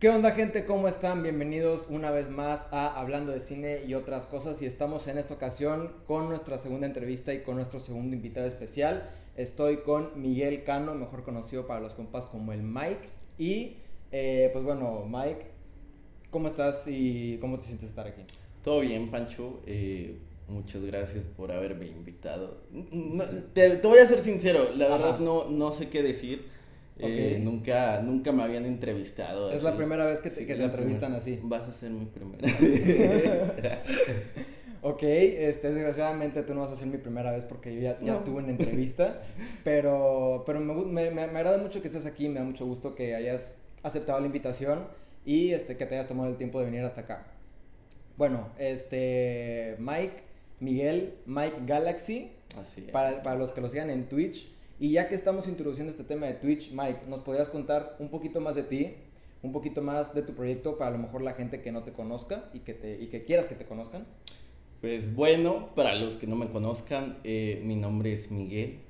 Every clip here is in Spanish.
¿Qué onda gente? ¿Cómo están? Bienvenidos una vez más a Hablando de Cine y otras cosas y estamos en esta ocasión con nuestra segunda entrevista y con nuestro segundo invitado especial. Estoy con Miguel Cano, mejor conocido para los compas como el Mike. Y eh, pues bueno, Mike, ¿cómo estás y cómo te sientes estar aquí? Todo bien, Pancho. Eh, muchas gracias por haberme invitado. te, voy a ser sincero, la verdad no, no sé qué decir. Eh, nunca, nunca me habían entrevistado. Es la primera vez que te, que te entrevistan así. Vas a ser mi primera vez. ok, este, desgraciadamente tú no vas a ser mi primera vez porque yo ya, ya tuve una entrevista, pero, pero me, me, agrada mucho que estés aquí, me da mucho gusto que hayas aceptado la invitación y este, que te hayas tomado el tiempo de venir hasta acá. Bueno, este, Mike, Miguel, Mike Galaxy, Así para, para los que lo sigan en Twitch, y ya que estamos introduciendo este tema de Twitch, Mike, ¿nos podrías contar un poquito más de ti? Un poquito más de tu proyecto para a lo mejor la gente que no te conozca y que, te, y que quieras que te conozcan. Pues bueno, para los que no me conozcan, eh, mi nombre es Miguel.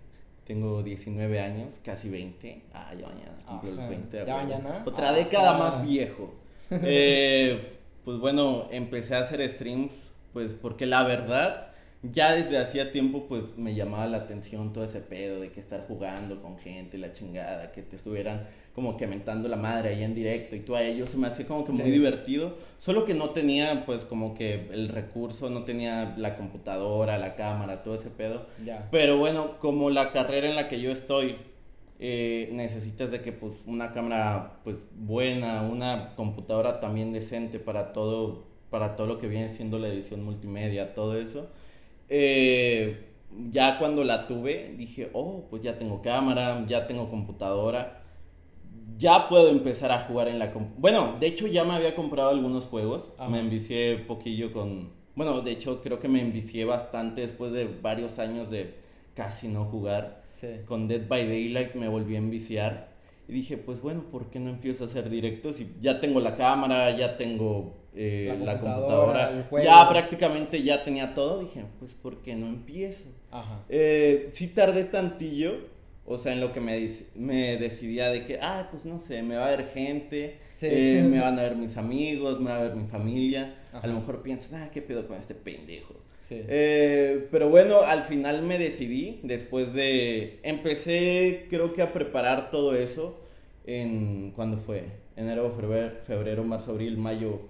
Tengo 19 años, casi 20. Ah, ya mañana, cumplo los 20. ¿Ya mañana? Otra década más viejo. Eh, pues bueno, empecé a hacer streams, pues porque la verdad ya desde hacía tiempo pues me llamaba la atención todo ese pedo de que estar jugando con gente, la chingada, que te estuvieran como que mentando la madre ahí en directo y tú a ellos se me hacía como que muy divertido, solo que no tenía pues como que el recurso, no tenía la computadora, la cámara, todo ese pedo. Ya. Pero bueno, como la carrera en la que yo estoy, eh, necesitas de que pues una cámara pues buena, una computadora también decente para todo, para todo lo que viene siendo la edición multimedia, todo eso. Eh, ya cuando la tuve, dije, oh, pues ya tengo cámara, ya tengo computadora, ya puedo empezar a jugar en la Bueno, de hecho ya me había comprado algunos juegos, me envicié poquillo con... Bueno, de hecho creo que me envicié bastante después de varios años de casi no jugar. Con Dead by Daylight me volví a enviciar. Y dije, pues bueno, ¿por qué no empiezo a hacer directos? Si ya tengo la cámara, ya tengo eh, la computadora, ya prácticamente ya tenía todo, dije, pues ¿por qué no empiezo? Ajá. Eh, sí tardé tantillo, o sea, en lo que me, me decidía de que, ah, pues no sé, me va a ver gente, eh, me van a ver mis amigos, me va a ver mi familia, a lo mejor piensan, ah, ¿qué pedo con este pendejo? Eh, pero bueno, al final me decidí, después de, empecé creo que a preparar todo eso en, ¿cuándo fue? Enero, febrero, febrero marzo, abril, mayo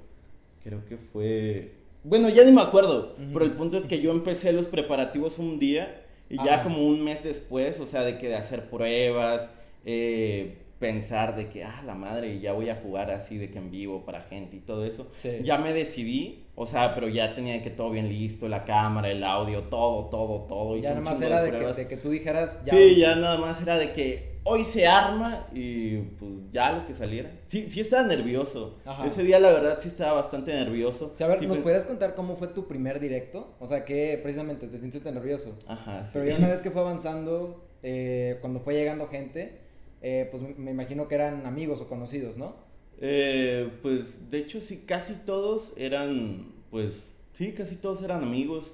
creo que fue... Bueno, ya ni me acuerdo, pero el punto es que yo empecé los preparativos un día y ya como un mes después, o sea, de que de hacer pruebas, eh, pensar de que, ah, la madre, ya voy a jugar así de que en vivo para gente y todo eso, ya me decidí, o sea, pero ya tenía que todo bien listo, la cámara, el audio, todo, todo, todo. Ya nada más era de, que, de que, tú dijeras... Ya sí, ya nada más era de que hoy se arma y pues ya lo que saliera. Sí, sí estaba nervioso. Ese día la verdad sí estaba bastante nervioso. a ver, ¿nos podrías contar cómo fue tu primer directo? O sea, que precisamente te sientes nervioso. Ajá, sí. Pero ya una vez que fue avanzando, eh, cuando fue llegando gente, eh, pues me imagino que eran amigos o conocidos, ¿no? Eh, pues de hecho sí, casi todos eran, pues sí, casi todos eran amigos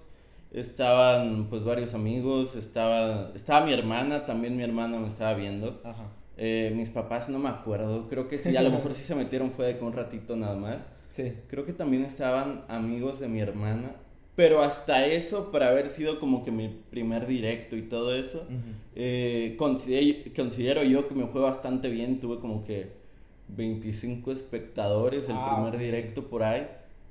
estaban pues varios amigos, estaba, estaba mi hermana, también mi hermana me estaba viendo. Eh, mis papás no me acuerdo, creo que sí, a lo mejor sí se metieron fue de un ratito nada más. Sí. Creo que también estaban amigos de mi hermana, pero hasta eso, para haber sido como que mi primer directo y todo eso, eh, considero, considero, yo que me fue bastante bien, tuve como que 25 espectadores el ah, primer directo por ahí.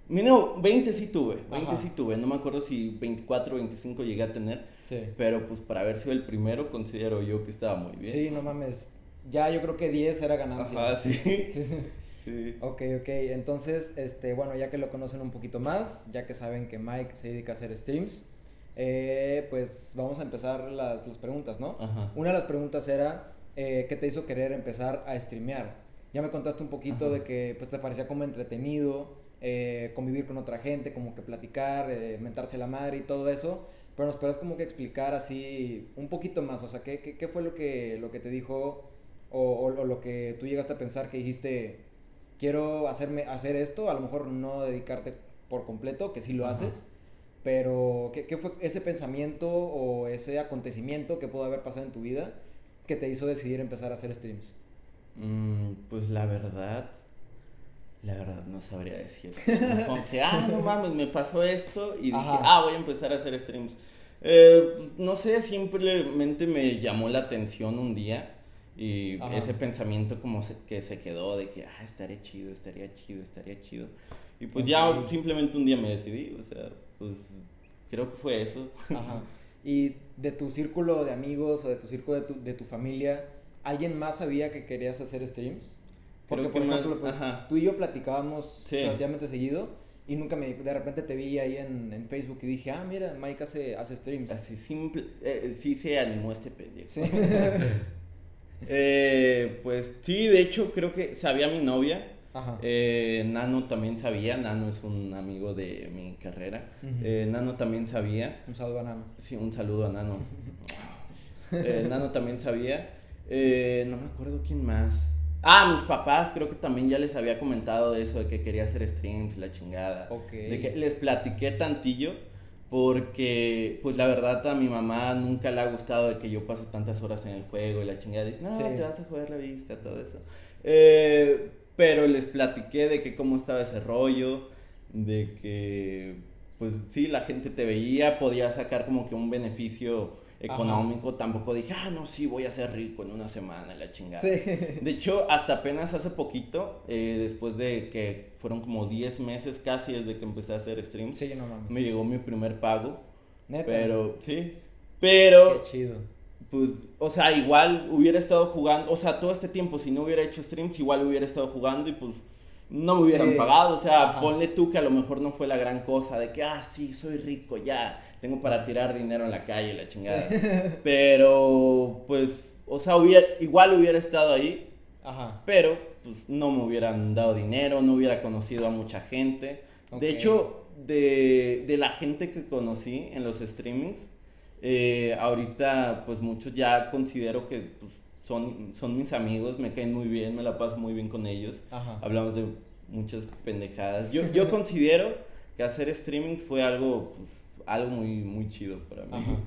Mínimo 20 sí tuve, 20 sí tuve, no me acuerdo si 24 o 25 llegué a tener, sí. pero pues para haber sido el primero considero yo que estaba muy bien. Sí, no mames, ya yo creo que 10 era ganancia. Ah, sí. sí. Ok, ok, entonces, este, bueno, ya que lo conocen un poquito más, ya que saben que Mike se dedica a hacer streams, eh, pues vamos a empezar las, las preguntas, ¿no? Ajá. Una de las preguntas era, eh, ¿qué te hizo querer empezar a streamear? Ya me contaste un poquito de que pues te parecía como entretenido, eh, convivir con otra gente, como que platicar, eh, mentarse la madre y todo eso. Pero nos puedes como que explicar así un poquito más, o sea, ¿qué, qué, fue lo que, lo que te dijo o, lo que tú llegaste a pensar que dijiste, quiero hacerme, hacer esto, a lo mejor no dedicarte por completo, que sí lo haces, pero ¿qué, ¿qué, fue ese pensamiento o ese acontecimiento que pudo haber pasado en tu vida que te hizo decidir empezar a hacer streams? Mm, pues la verdad, La verdad, no sabría decir. Es como que, ah, no mames, me pasó esto y dije, ah, voy a empezar a hacer streams. Eh, no sé, simplemente me llamó la atención un día y ese pensamiento como que se quedó de que, ah, estaría chido, estaría chido, estaría chido. Y pues ya simplemente un día me decidí, o sea, pues creo que fue eso. Ajá. Y de tu círculo de amigos o de tu círculo de tu, de tu familia, ¿alguien más sabía que querías hacer streams? Porque, por ejemplo, pues, tú y yo platicábamos relativamente seguido y nunca me, de repente te vi ahí en, en Facebook y dije, ah, mira, Mike hace, hace streams. Así simple, eh, sí se animó este pendejo. Sí. Eh, pues sí, de hecho creo que sabía mi novia. Eh, Nano también sabía, Nano es un amigo de mi carrera. Eh, Nano también sabía. Un saludo a Nano. Sí, un saludo a Nano. Nano también sabía. No me acuerdo quién más. Ah, mis papás creo que también ya les había comentado de eso, de que quería hacer streams la chingada. De que les platiqué tantillo porque pues la verdad a mi mamá nunca le ha gustado de que yo pase tantas horas en el juego y la chingada dice, no, te vas a jugar la vista, todo eso. Eh, pero les platiqué de que cómo estaba ese rollo, de que pues sí, la gente te veía, podía sacar como que un beneficio económico, tampoco dije, ah, no, sí, voy a ser rico en una semana, la chingada. De hecho, hasta apenas hace poquito, eh, después de que fueron como 10 meses casi desde que empecé a hacer streams, me llegó mi primer pago. Neta. Pero, sí. Pero. Qué chido. Pues, o sea, igual hubiera estado jugando, o sea, todo este tiempo, si no hubiera hecho streams, igual hubiera estado jugando y pues no me hubieran pagado. O sea, ponle tú que a lo mejor no fue la gran cosa de que, ah, sí, soy rico, ya, tengo para tirar dinero en la calle, la chingada. Pero, pues, o sea, hubiera, igual hubiera estado ahí, Ajá. pero pues, no me hubieran dado dinero, no hubiera conocido a mucha gente. De hecho, de, de, la gente que conocí en los streamings, eh, ahorita, pues muchos ya considero que pues, son, son mis amigos, me caen muy bien, me la paso muy bien con ellos. Hablamos de muchas pendejadas. Yo, yo considero que hacer streaming fue algo, algo muy, muy chido para mí.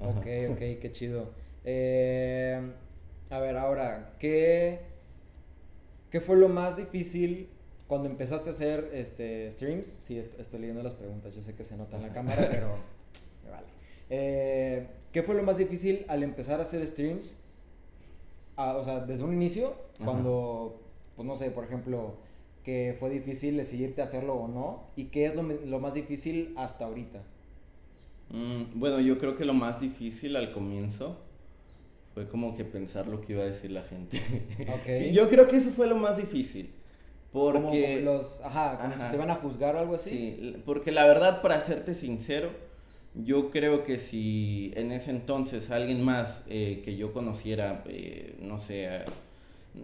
Ok, ok, qué chido. Eh, a ver, ahora, ¿qué, ¿qué fue lo más difícil cuando empezaste a hacer este, streams? Sí, estoy leyendo las preguntas, yo sé que se nota en la cámara, pero me vale. Eh, ¿Qué fue lo más difícil al empezar a hacer streams? O sea, desde un inicio, cuando, pues no sé, por ejemplo, que fue difícil decidirte hacerlo o no, y qué es lo, lo más difícil hasta ahorita. Mm, bueno, yo creo que lo más difícil al comienzo fue como que pensar lo que iba a decir la gente. Okay. yo creo que eso fue lo más difícil. Porque... Como los, ajá, como si te van a juzgar o algo así. Sí, porque la verdad, para serte sincero, yo creo que si en ese entonces alguien más eh, que yo conociera, eh, no sé,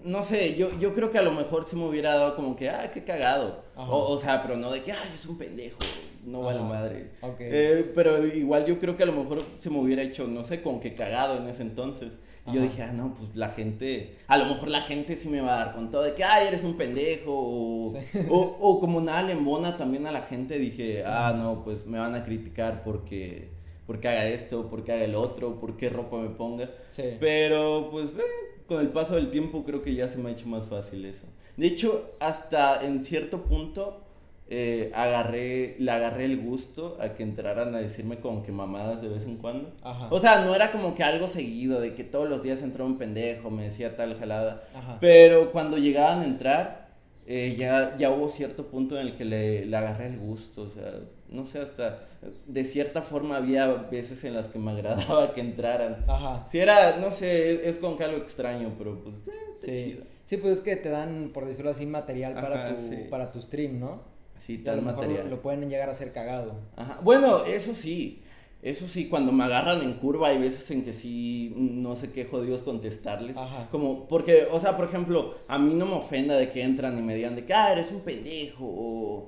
no sé, yo, yo creo que a lo mejor se me hubiera dado como que, ah, qué cagado. O, o, sea, pero no de que, ay, es un pendejo, no vale madre. Eh, pero igual yo creo que a lo mejor se me hubiera hecho, no sé, como que cagado en ese entonces. Y yo dije, ah, no, pues la gente, a lo mejor la gente sí me va a dar con todo de que, ay, eres un pendejo. O, o, o, como nada lembona también a la gente dije, ah, no, pues me van a criticar porque, porque haga esto, porque haga el otro, porque ropa me ponga. Pero pues eh, con el paso del tiempo creo que ya se me ha hecho más fácil eso. De hecho, hasta en cierto punto eh, agarré, le agarré el gusto a que entraran a decirme como que mamadas de vez en cuando. O sea, no era como que algo seguido, de que todos los días entraba un pendejo, me decía tal jalada. Pero cuando llegaban a entrar, eh, ya, ya hubo cierto punto en el que le, le, agarré el gusto. O sea, no sé, hasta de cierta forma había veces en las que me agradaba que entraran. Si era, no sé, es, como que algo extraño, pero pues, eh, sí. Chido. Sí, pues es que te dan, por decirlo así, material para, tu, para tu stream, ¿no? Sí, tal material. Lo, pueden llegar a ser cagado. Ajá. Bueno, eso sí. Eso sí, cuando me agarran en curva hay veces en que sí no sé qué jodidos contestarles. Ajá. Como, porque, o sea, por ejemplo, a mí no me ofenda de que entran y me digan de que, ah, eres un pendejo, o,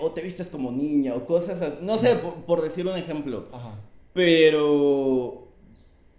o te vistes como niña, o cosas así. No sé, por, por, decir un ejemplo. Ajá. Pero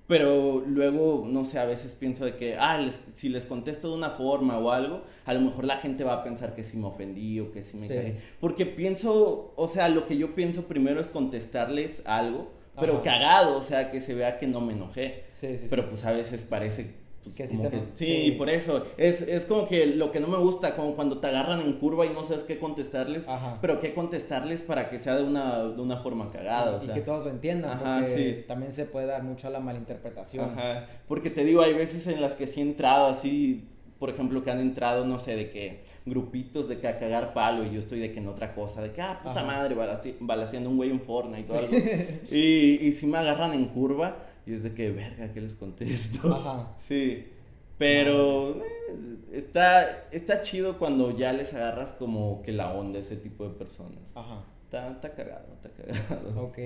pero luego, no sé, a veces pienso de que, ah, si les contesto de una forma o algo, a lo mejor la gente va a pensar que sí me ofendí o que sí me sí. Porque pienso, o sea, lo que yo pienso primero es contestarles algo, pero cagado, o sea, que se vea que no me enojé. Sí, sí, pero pues a veces parece pues, sí, por eso. Es, es, como que lo que no me gusta, como cuando te agarran en curva y no sabes qué contestarles, pero qué contestarles para que sea de una, de una forma cagada. Y que todos lo entiendan, porque también se puede dar mucho a la malinterpretación. Ajá. Porque te digo, hay veces en las que sí he entrado así, por ejemplo, que han entrado, no sé, de que grupitos de que a cagar palo y yo estoy de que en otra cosa, de que, ah, puta madre, balaseando un güey en Fortnite y algo. Y, y si me agarran en curva y es de que, verga, ¿qué les contesto? Ajá. Sí. Pero eh, está, está chido cuando ya les agarras como que la onda ese tipo de personas. Ajá. Está, está cagado, está cagado. Ok.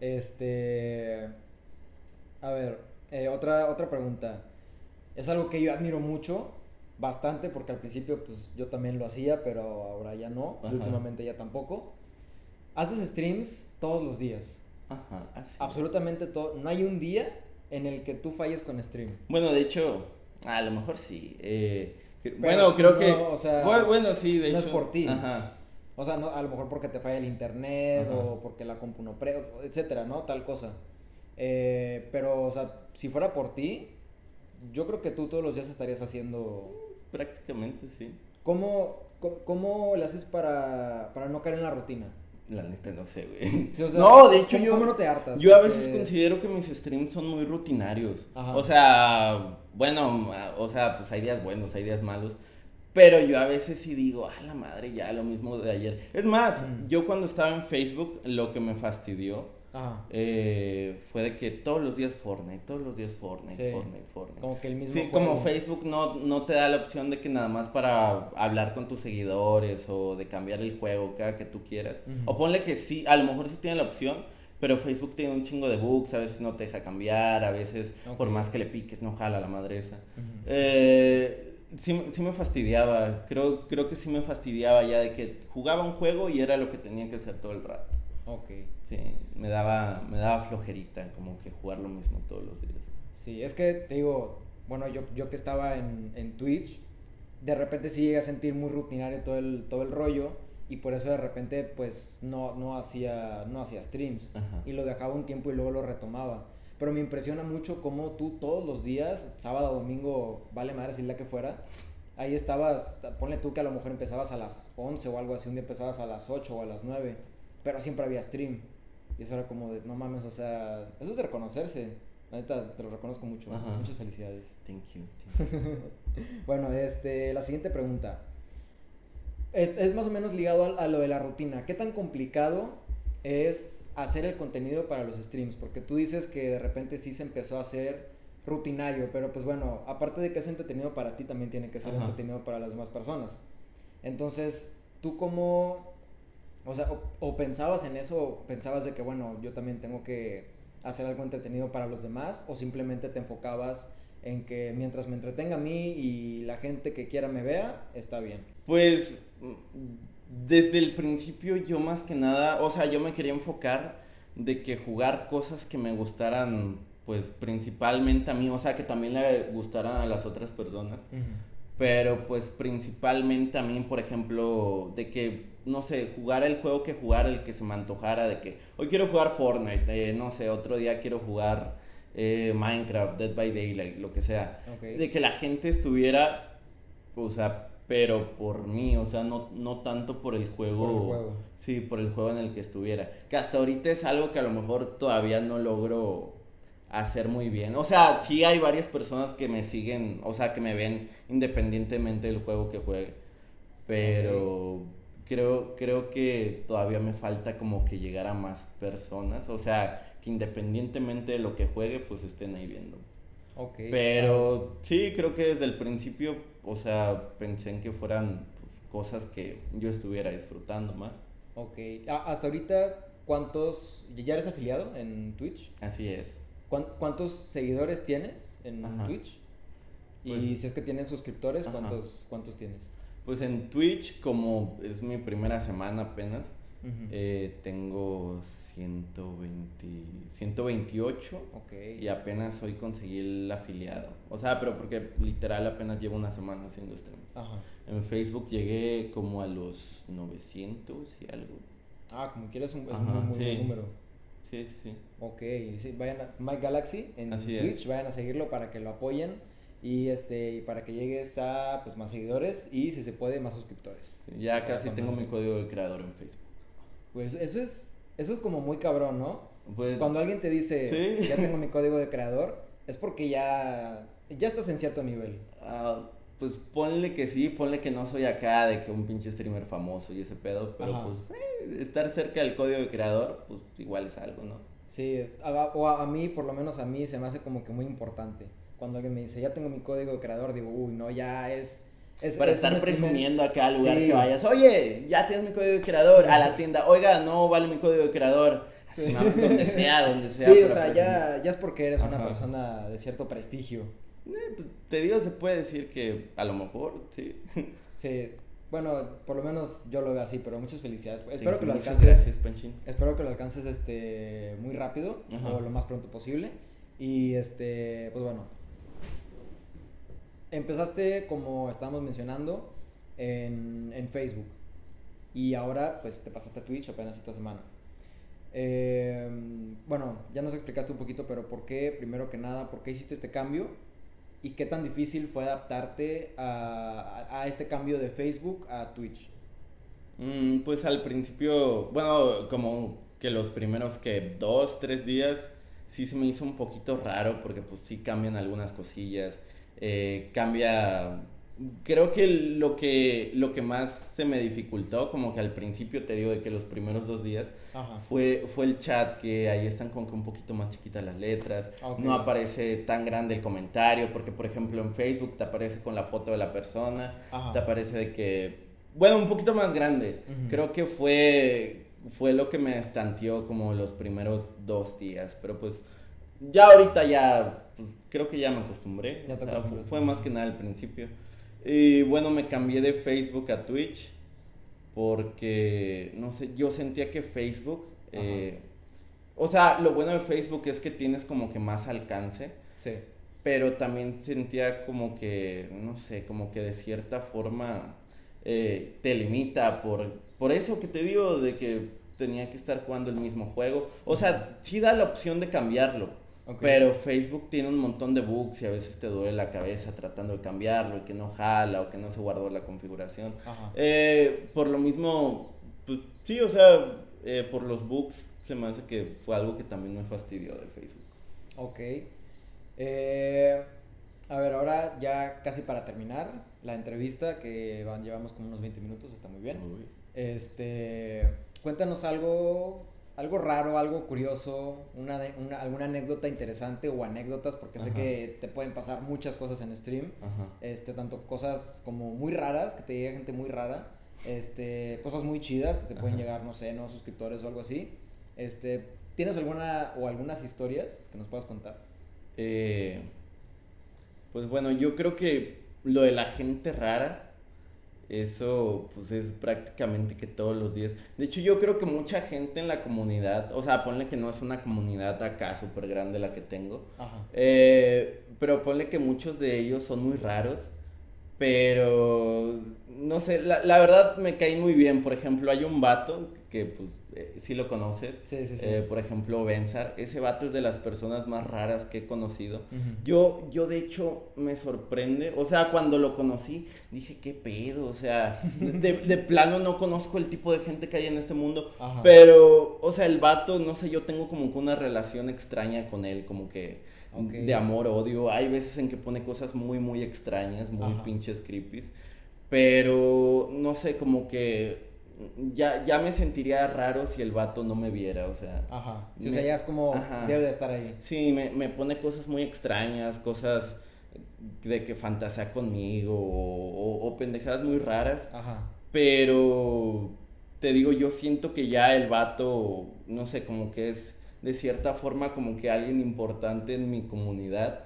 Este. A ver, eh, otra, otra pregunta. Es algo que yo admiro mucho, bastante, porque al principio pues yo también lo hacía, pero ahora ya no. Últimamente ya tampoco. Haces streams todos los días. Ajá, así. Absolutamente todo. No hay un día en el que tú falles con stream. Bueno, de hecho, a lo mejor sí. Eh, bueno, creo que. O sea, bueno, sí, de no hecho. es por ti. Ajá. O sea, no, a lo mejor porque te falla el internet o porque la compu no pre, etcétera, ¿no? Tal cosa. Eh, pero, o sea, si fuera por ti, yo creo que tú todos los días estarías haciendo. Prácticamente, sí. ¿Cómo, cómo, cómo le haces para, para no caer en la rutina? La neta no sé, güey. no, de hecho yo... ¿Cómo no te hartas? Yo a veces considero que mis streams son muy rutinarios. O sea, bueno, o sea, pues hay días buenos, hay días malos. Pero yo a veces sí digo, ah, la madre, ya lo mismo de ayer. Es más, mm. yo cuando estaba en Facebook, lo que me fastidió eh, fue de que todos los días Fortnite, todos los días Fortnite, Fortnite, Fortnite. Como que el mismo. Sí, como Facebook no, no te da la opción de que nada más para hablar con tus seguidores o de cambiar el juego cada que tú quieras. O ponle que sí, a lo mejor sí tiene la opción, pero Facebook tiene un chingo de bugs, a veces no te deja cambiar, a veces por más que le piques no jala la madre esa. eh, sí, sí, me fastidiaba, creo, creo que sí me fastidiaba ya de que jugaba un juego y era lo que tenía que hacer todo el rato. Ok. Sí, me daba, me daba flojerita como que jugar lo mismo todos los días. Sí, es que te digo, bueno, yo, yo que estaba en, en Twitch, de repente sí llegué a sentir muy rutinario todo el, todo el rollo y por eso de repente pues no, no, hacía, no hacía streams y lo dejaba un tiempo y luego lo retomaba. Pero me impresiona mucho cómo tú todos los días, sábado, domingo, vale madre si la que fuera, ahí estabas, ponle tú que a lo mejor empezabas a las 11 o algo así, un día empezabas a las 8 o a las 9 pero siempre había stream. Y eso era como de, no mames, o sea, eso es de reconocerse. La neta, te lo reconozco mucho. Muchas felicidades. Thank you. bueno, este, la siguiente pregunta. Es, es más o menos ligado a, lo de la rutina. ¿Qué tan complicado es hacer el contenido para los streams? Porque tú dices que de repente sí se empezó a hacer rutinario, pero pues bueno, aparte de que es entretenido para ti, también tiene que ser entretenido para las demás personas. Entonces, ¿tú cómo o sea, o, pensabas en eso, o pensabas de que, bueno, yo también tengo que hacer algo entretenido para los demás, o simplemente te enfocabas en que mientras me entretenga a mí y la gente que quiera me vea, está bien. Pues desde el principio yo más que nada, o sea, yo me quería enfocar de que jugar cosas que me gustaran, pues principalmente a mí, o sea, que también le gustaran a las otras personas. Pero pues principalmente a mí, por ejemplo, de que no sé, jugar el juego que jugar, el que se me antojara, de que hoy quiero jugar Fortnite, eh, no sé, otro día quiero jugar eh, Minecraft, Dead by Daylight, lo que sea. De que la gente estuviera, o sea, pero por mí, o sea, no, no tanto por el juego. Por el juego. Sí, por el juego en el que estuviera. Que hasta ahorita es algo que a lo mejor todavía no logro hacer muy bien. O sea, sí hay varias personas que me siguen, o sea, que me ven independientemente del juego que juegue. Pero creo, creo que todavía me falta como que llegar a más personas, o sea, que independientemente de lo que juegue, pues estén ahí viendo. Ok. Pero sí, creo que desde el principio, o sea, pensé en que fueran pues, cosas que yo estuviera disfrutando más. Ok. Hasta ahorita, ¿cuántos, ya eres afiliado en Twitch? Así es. ¿Cuántos seguidores tienes en Twitch? y pues si es que tienes suscriptores, ¿cuántos, ¿cuántos tienes? Pues en Twitch, como es mi primera semana apenas, eh, tengo 120, 128 y apenas hoy conseguí el afiliado. O sea, pero porque literal apenas llevo una semana haciendo streams. En Facebook llegué como a los 900 y algo. Ah, como quieres, un, es un muy buen número. Sí, sí, sí. Ok, sí, vayan a Mike Galaxy en Twitch, vayan a seguirlo para que lo apoyen y este y para que llegues a pues más seguidores y si se puede más suscriptores. ya casi tengo mi código de creador en Facebook. Pues eso es eso es como muy cabrón, ¿no? Pues, Cuando alguien te dice, ya tengo mi código de creador, es porque ya ya estás en cierto nivel. Ah, pues ponle que sí, ponle que no soy acá de que un pinche streamer famoso y ese pedo, pero pues eh, estar cerca del código de creador, pues igual es algo, ¿no? Sí, o a, mí, por lo menos a mí, se me hace como que muy importante. Cuando alguien me dice, ya tengo mi código de creador, digo, uy, no, ya es... es Para estar presumiendo acá al lugar que vayas, oye, ya tienes mi código de creador, a la tienda, oiga, no vale mi código de creador. donde sea, donde sea. Sí, o sea, ya, ya es porque eres una persona de cierto prestigio. Eh, pues, te digo, se puede decir que a lo mejor, sí. Sí, bueno, por lo menos yo lo veo así, pero muchas felicidades. espero que lo alcances. Espero que lo alcances este muy rápido o lo más pronto posible. Y este, pues bueno. Empezaste, como estábamos mencionando, en, en Facebook. Y ahora, pues te pasaste a Twitch apenas esta semana. Eh, bueno, ya nos explicaste un poquito, pero ¿por qué, primero que nada, por qué hiciste este cambio? ¿Y qué tan difícil fue adaptarte a, este cambio de Facebook a Twitch? Mm, pues al principio, bueno, como que los primeros que dos, tres días sí se me hizo un poquito raro porque pues sí cambian algunas cosillas, eh, cambia creo que lo que lo que más se me dificultó como que al principio te digo de que los primeros dos días fue fue el chat que ahí están como que un poquito más chiquitas las letras no aparece tan grande el comentario porque por ejemplo en Facebook te aparece con la foto de la persona te aparece de que bueno un poquito más grande. Creo que fue fue lo que me estanteó como los primeros dos días pero pues ya ahorita ya pues, creo que ya me acostumbré fue más que nada al principio y bueno, me cambié de Facebook a Twitch porque, no sé, yo sentía que Facebook, eh, o sea, lo bueno de Facebook es que tienes como que más alcance. Sí. Pero también sentía como que, no sé, como que de cierta forma eh, te limita por, por eso que te digo de que tenía que estar jugando el mismo juego. O sea, sí da la opción de cambiarlo pero Facebook tiene un montón de bugs y a veces te duele la cabeza tratando de cambiarlo y que no jala o que no se guardó la configuración. Eh, por lo mismo, pues sí, o sea, eh, por los bugs se me hace que fue algo que también me fastidió de Facebook. Ok. Eh, a ver, ahora ya casi para terminar la entrevista, que van, llevamos como unos 20 minutos, está muy bien. Este, cuéntanos algo algo raro, algo curioso, una, alguna anécdota interesante o anécdotas, porque sé que te pueden pasar muchas cosas en stream, este, tanto cosas como muy raras, que te llega gente muy rara, este, cosas muy chidas que te pueden llegar, no sé, no suscriptores o algo así. Este, ¿Tienes alguna o algunas historias que nos puedas contar? Eh, pues bueno, yo creo que lo de la gente rara eso pues es prácticamente que todos los días. De hecho yo creo que mucha gente en la comunidad, o sea, ponle que no es una comunidad acá súper grande la que tengo, eh, pero ponle que muchos de ellos son muy raros, pero no sé, la, la verdad me cae muy bien. Por ejemplo, hay un vato que pues eh, si lo conoces. Sí, sí, sí. Eh, por ejemplo, Benzar. Ese vato es de las personas más raras que he conocido. yo, yo, de hecho, me sorprende. O sea, cuando lo conocí, dije, ¿qué pedo? O sea, de, de plano no conozco el tipo de gente que hay en este mundo. Pero, o sea, el vato, no sé, yo tengo como que una relación extraña con él, como que de amor, odio. Hay veces en que pone cosas muy, muy extrañas, muy pinches creepy. Pero, no sé, como que ya, ya me sentiría raro si el vato no me viera, o sea. Ajá. o sea, ya es como, debe de estar ahí. Sí, me, me, pone cosas muy extrañas, cosas de que fantasea conmigo o, o, pendejadas muy raras. Ajá. Pero te digo, yo siento que ya el vato, no sé, como que es de cierta forma como que alguien importante en mi comunidad.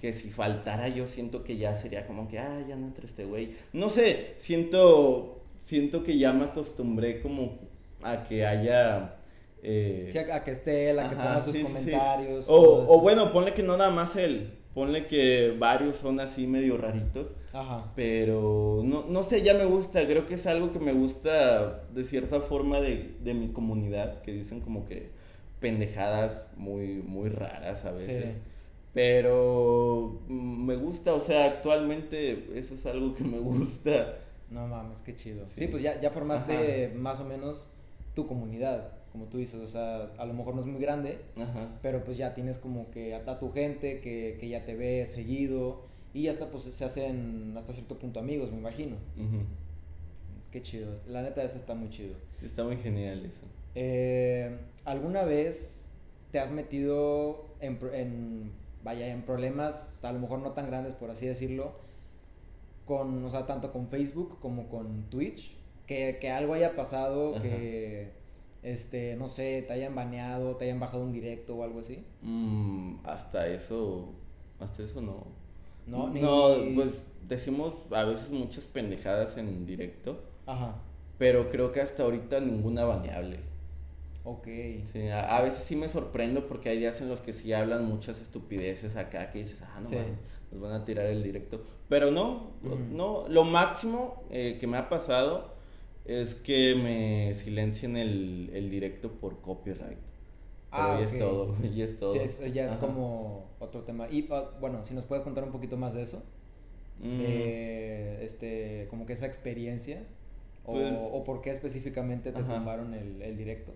Que si faltara yo siento que ya sería como que, ah, ya no entra este güey. No sé, siento siento que ya me acostumbré como a que haya... Eh, sí, a que esté él, a que ponga sus comentarios. O, o, bueno, ponle que no nada más él. Ponle que varios son así medio raritos. Ajá. Pero no, no sé, ya me gusta. Creo que es algo que me gusta de cierta forma de, de mi comunidad. Que dicen como que pendejadas muy, muy raras a veces. Pero mm, me gusta, o sea, actualmente eso es algo que me gusta. No mames, qué chido. Sí, pues ya, ya formaste más o menos tu comunidad, como tú dices, o sea, a lo mejor no es muy grande, pero pues ya tienes como que a, tu gente que, que, ya te ve seguido y hasta pues se hacen hasta cierto punto amigos, me imagino. Qué chido, la neta eso está muy chido. Sí, está muy genial eso. Eh, ¿Alguna vez te has metido en, en, vaya, en problemas, a lo mejor no tan grandes por así decirlo, con, o sea, tanto con Facebook como con Twitch? Que, que algo haya pasado, que, este, no sé, te hayan baneado, te hayan bajado un directo o algo así. Mm, hasta eso, hasta eso no. No, no, pues decimos a veces muchas pendejadas en directo. Ajá. Pero creo que hasta ahorita ninguna baneable. Ok. Sí, a, veces sí me sorprendo porque hay días en los que sí hablan muchas estupideces acá que dices, ah, no, nos van a tirar el directo. Pero no, no, lo máximo eh, que me ha pasado es que me silencien el, el directo por copyright. Ah, ya es todo, ya es todo. Sí, ya es como otro tema. Y ah, bueno, si nos puedes contar un poquito más de eso. Mm. este, como que esa experiencia. O, pues o, por qué específicamente te tomaron el, el directo.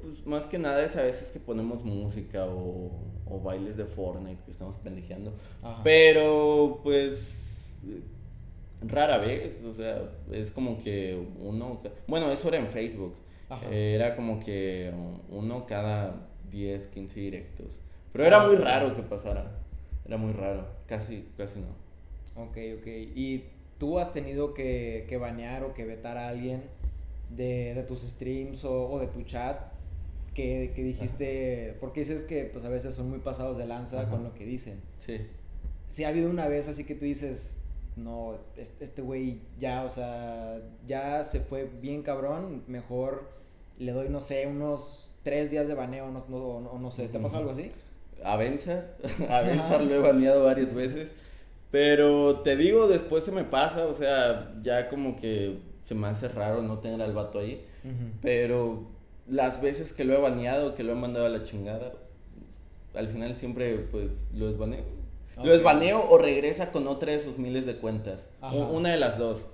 Pues más que nada es a veces que ponemos música o, o bailes de Fortnite que estamos pendejeando. Pero pues rara vez, o sea, es como que uno, bueno, eso era en Facebook, era como que uno cada 10, 15 directos, pero era muy raro que pasara, era muy raro, casi, casi no. Ok, ok, y tú has tenido que, que banear o que vetar a alguien de, de tus streams o, o, de tu chat que, que dijiste, porque dices que pues a veces son muy pasados de lanza con lo que dicen. Sí. Si ha habido una vez así que tú dices, no, este güey ya, o sea, ya se fue bien cabrón, mejor le doy, no sé, unos tres días de baneo, no, no, no sé, ¿te pasado algo así? A Vencer, a Vencer lo he baneado varias veces, pero te digo, después se me pasa, o sea, ya como que se me hace raro no tener al vato ahí, pero las veces que lo he baneado, que lo he mandado a la chingada, al final siempre pues lo desbaneo. Lo esbaneo o regresa con otra de sus miles de cuentas. Una de las dos.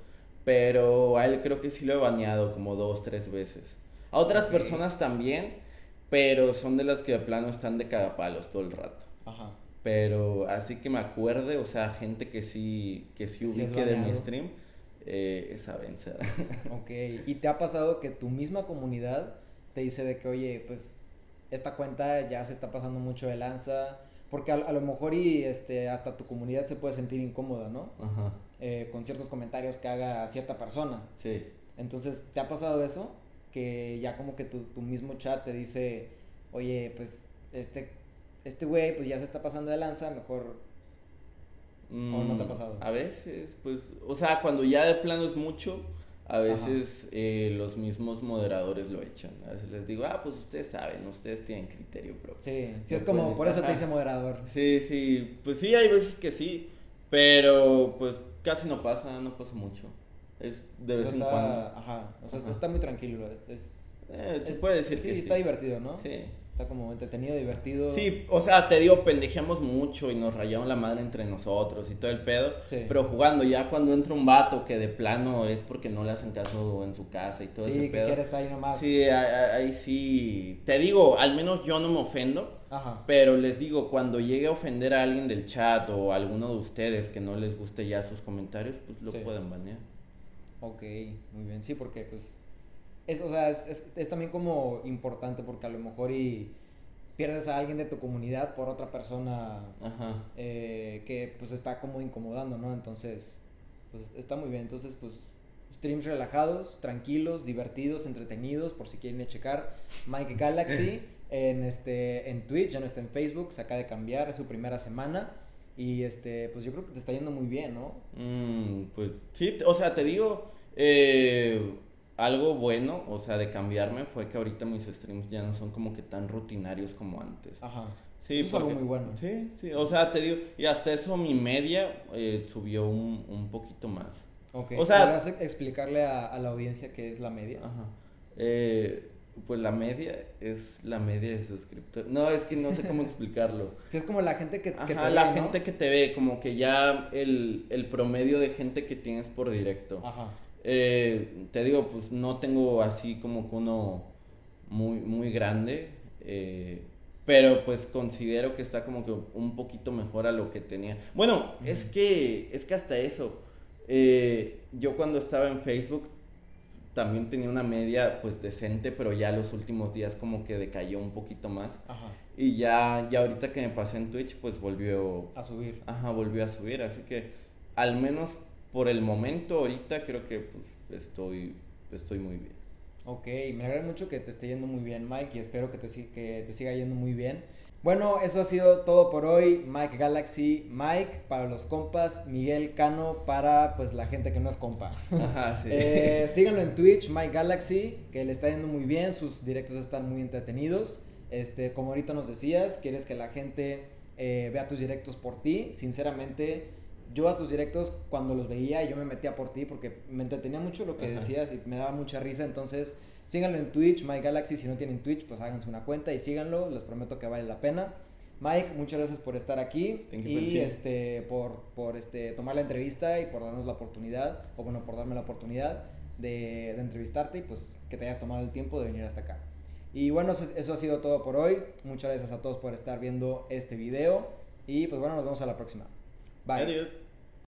Pero a él creo que sí lo he baneado como dos, tres veces. A otras personas también, pero son de las que de plano están de cagapalos todo el rato. Ajá. Pero así que me acuerde, o sea, gente que sí, que sí ubique de mi stream, eh, es vencer. ok, ¿y te ha pasado que tu misma comunidad te dice de que, oye, pues esta cuenta ya se está pasando mucho de lanza, porque a, lo mejor y este, hasta tu comunidad se puede sentir incómoda, ¿no? Ajá. Eh, con ciertos comentarios que haga cierta persona. Sí. Entonces, ¿te ha pasado eso? Que ya como que tu, tu mismo chat te dice, oye, pues este este güey pues ya se está pasando de lanza, mejor ¿O no te ha mm, pasado? A veces, pues, o sea, cuando ya de plano es mucho, a veces eh, los mismos moderadores lo echan. A veces les digo, ah, pues ustedes saben, ustedes tienen criterio propio. Sí, sí, es como, por eso te dice moderador. Sí, sí, pues sí, hay veces que sí, pero pues casi no pasa, no pasa mucho. Es de vez en cuando. Ajá, o sea, está muy tranquilo. Es, eh, puede decir sí, está divertido, ¿no? Sí. Está como entretenido, divertido. Sí, o sea, te digo, pendejeamos mucho y nos rayamos la madre entre nosotros y todo el pedo. Sí. Pero jugando, ya cuando entra un vato que de plano es porque no le hacen caso en su casa y todo ese pedo. Sí, que quiere estar ahí nomás. Sí, ahí, sí. Te digo, al menos yo no me ofendo. Ajá. Pero les digo, cuando llegue a ofender a alguien del chat o a alguno de ustedes que no les guste ya sus comentarios, pues lo pueden banear. Ok, muy bien. Sí, porque pues es, o sea, es, es, también como importante porque a lo mejor y pierdes a alguien de tu comunidad por otra persona eh, que pues está como incomodando, ¿no? Entonces, pues está muy bien. Entonces, pues streams relajados, tranquilos, divertidos, entretenidos, por si quieren checar. Mike Galaxy en, este, en Twitch, ya no está en Facebook, se acaba de cambiar, es su primera semana. Y este, pues yo creo que te está yendo muy bien, ¿no? Mm, pues sí, o sea, te digo, eh, algo bueno, o sea, de cambiarme fue que ahorita mis streams ya no son como que tan rutinarios como antes. Ajá. Sí, eso es algo muy bueno. Sí, sí, o sea, te digo, y hasta eso mi media eh, subió un, un, poquito más. Ok, o sea, explicarle a, a, la audiencia qué es la media? Ajá. Eh, Pues la media es la media de suscriptores. No, es que no sé cómo explicarlo. Sí, es como la gente que, que Ajá, la gente que te ve, como que ya el, el, promedio de gente que tienes por directo. Ajá. Eh, te digo, pues no tengo así como que uno muy, muy grande. Eh, pero pues considero que está como que un poquito mejor a lo que tenía. Bueno, es que, es que hasta eso. Eh, yo cuando estaba en Facebook también tenía una media pues decente, pero ya los últimos días como que decayó un poquito más. Ajá. Y ya, ya ahorita que me pasé en Twitch pues volvió a subir. Ajá, volvió a subir, así que al menos por el momento ahorita creo que pues estoy, estoy muy bien. Ok, me alegra mucho que te esté yendo muy bien Mike y espero que te, que te siga yendo muy bien. Bueno, eso ha sido todo por hoy. Mike Galaxy, Mike para los compas, Miguel Cano para pues la gente que no es compa. Ajá, sí. eh, síganlo en Twitch, Mike Galaxy, que le está yendo muy bien, sus directos están muy entretenidos. Este, como ahorita nos decías, quieres que la gente eh, vea tus directos por ti. Sinceramente, yo a tus directos cuando los veía, yo me metía por ti porque me entretenía mucho lo que decías y me daba mucha risa, entonces Síganlo en Twitch, Mike Galaxy. Si no tienen Twitch, pues háganse una cuenta y síganlo. Les prometo que vale la pena. Mike, muchas gracias por estar aquí y este por, por este tomar la entrevista y por darnos la oportunidad, o bueno, por darme la oportunidad de, de entrevistarte y pues que te hayas tomado el tiempo de venir hasta acá. Y bueno, eso, eso, ha sido todo por hoy. Muchas gracias a todos por estar viendo este video y pues bueno, nos vemos a la próxima. Bye. Adios.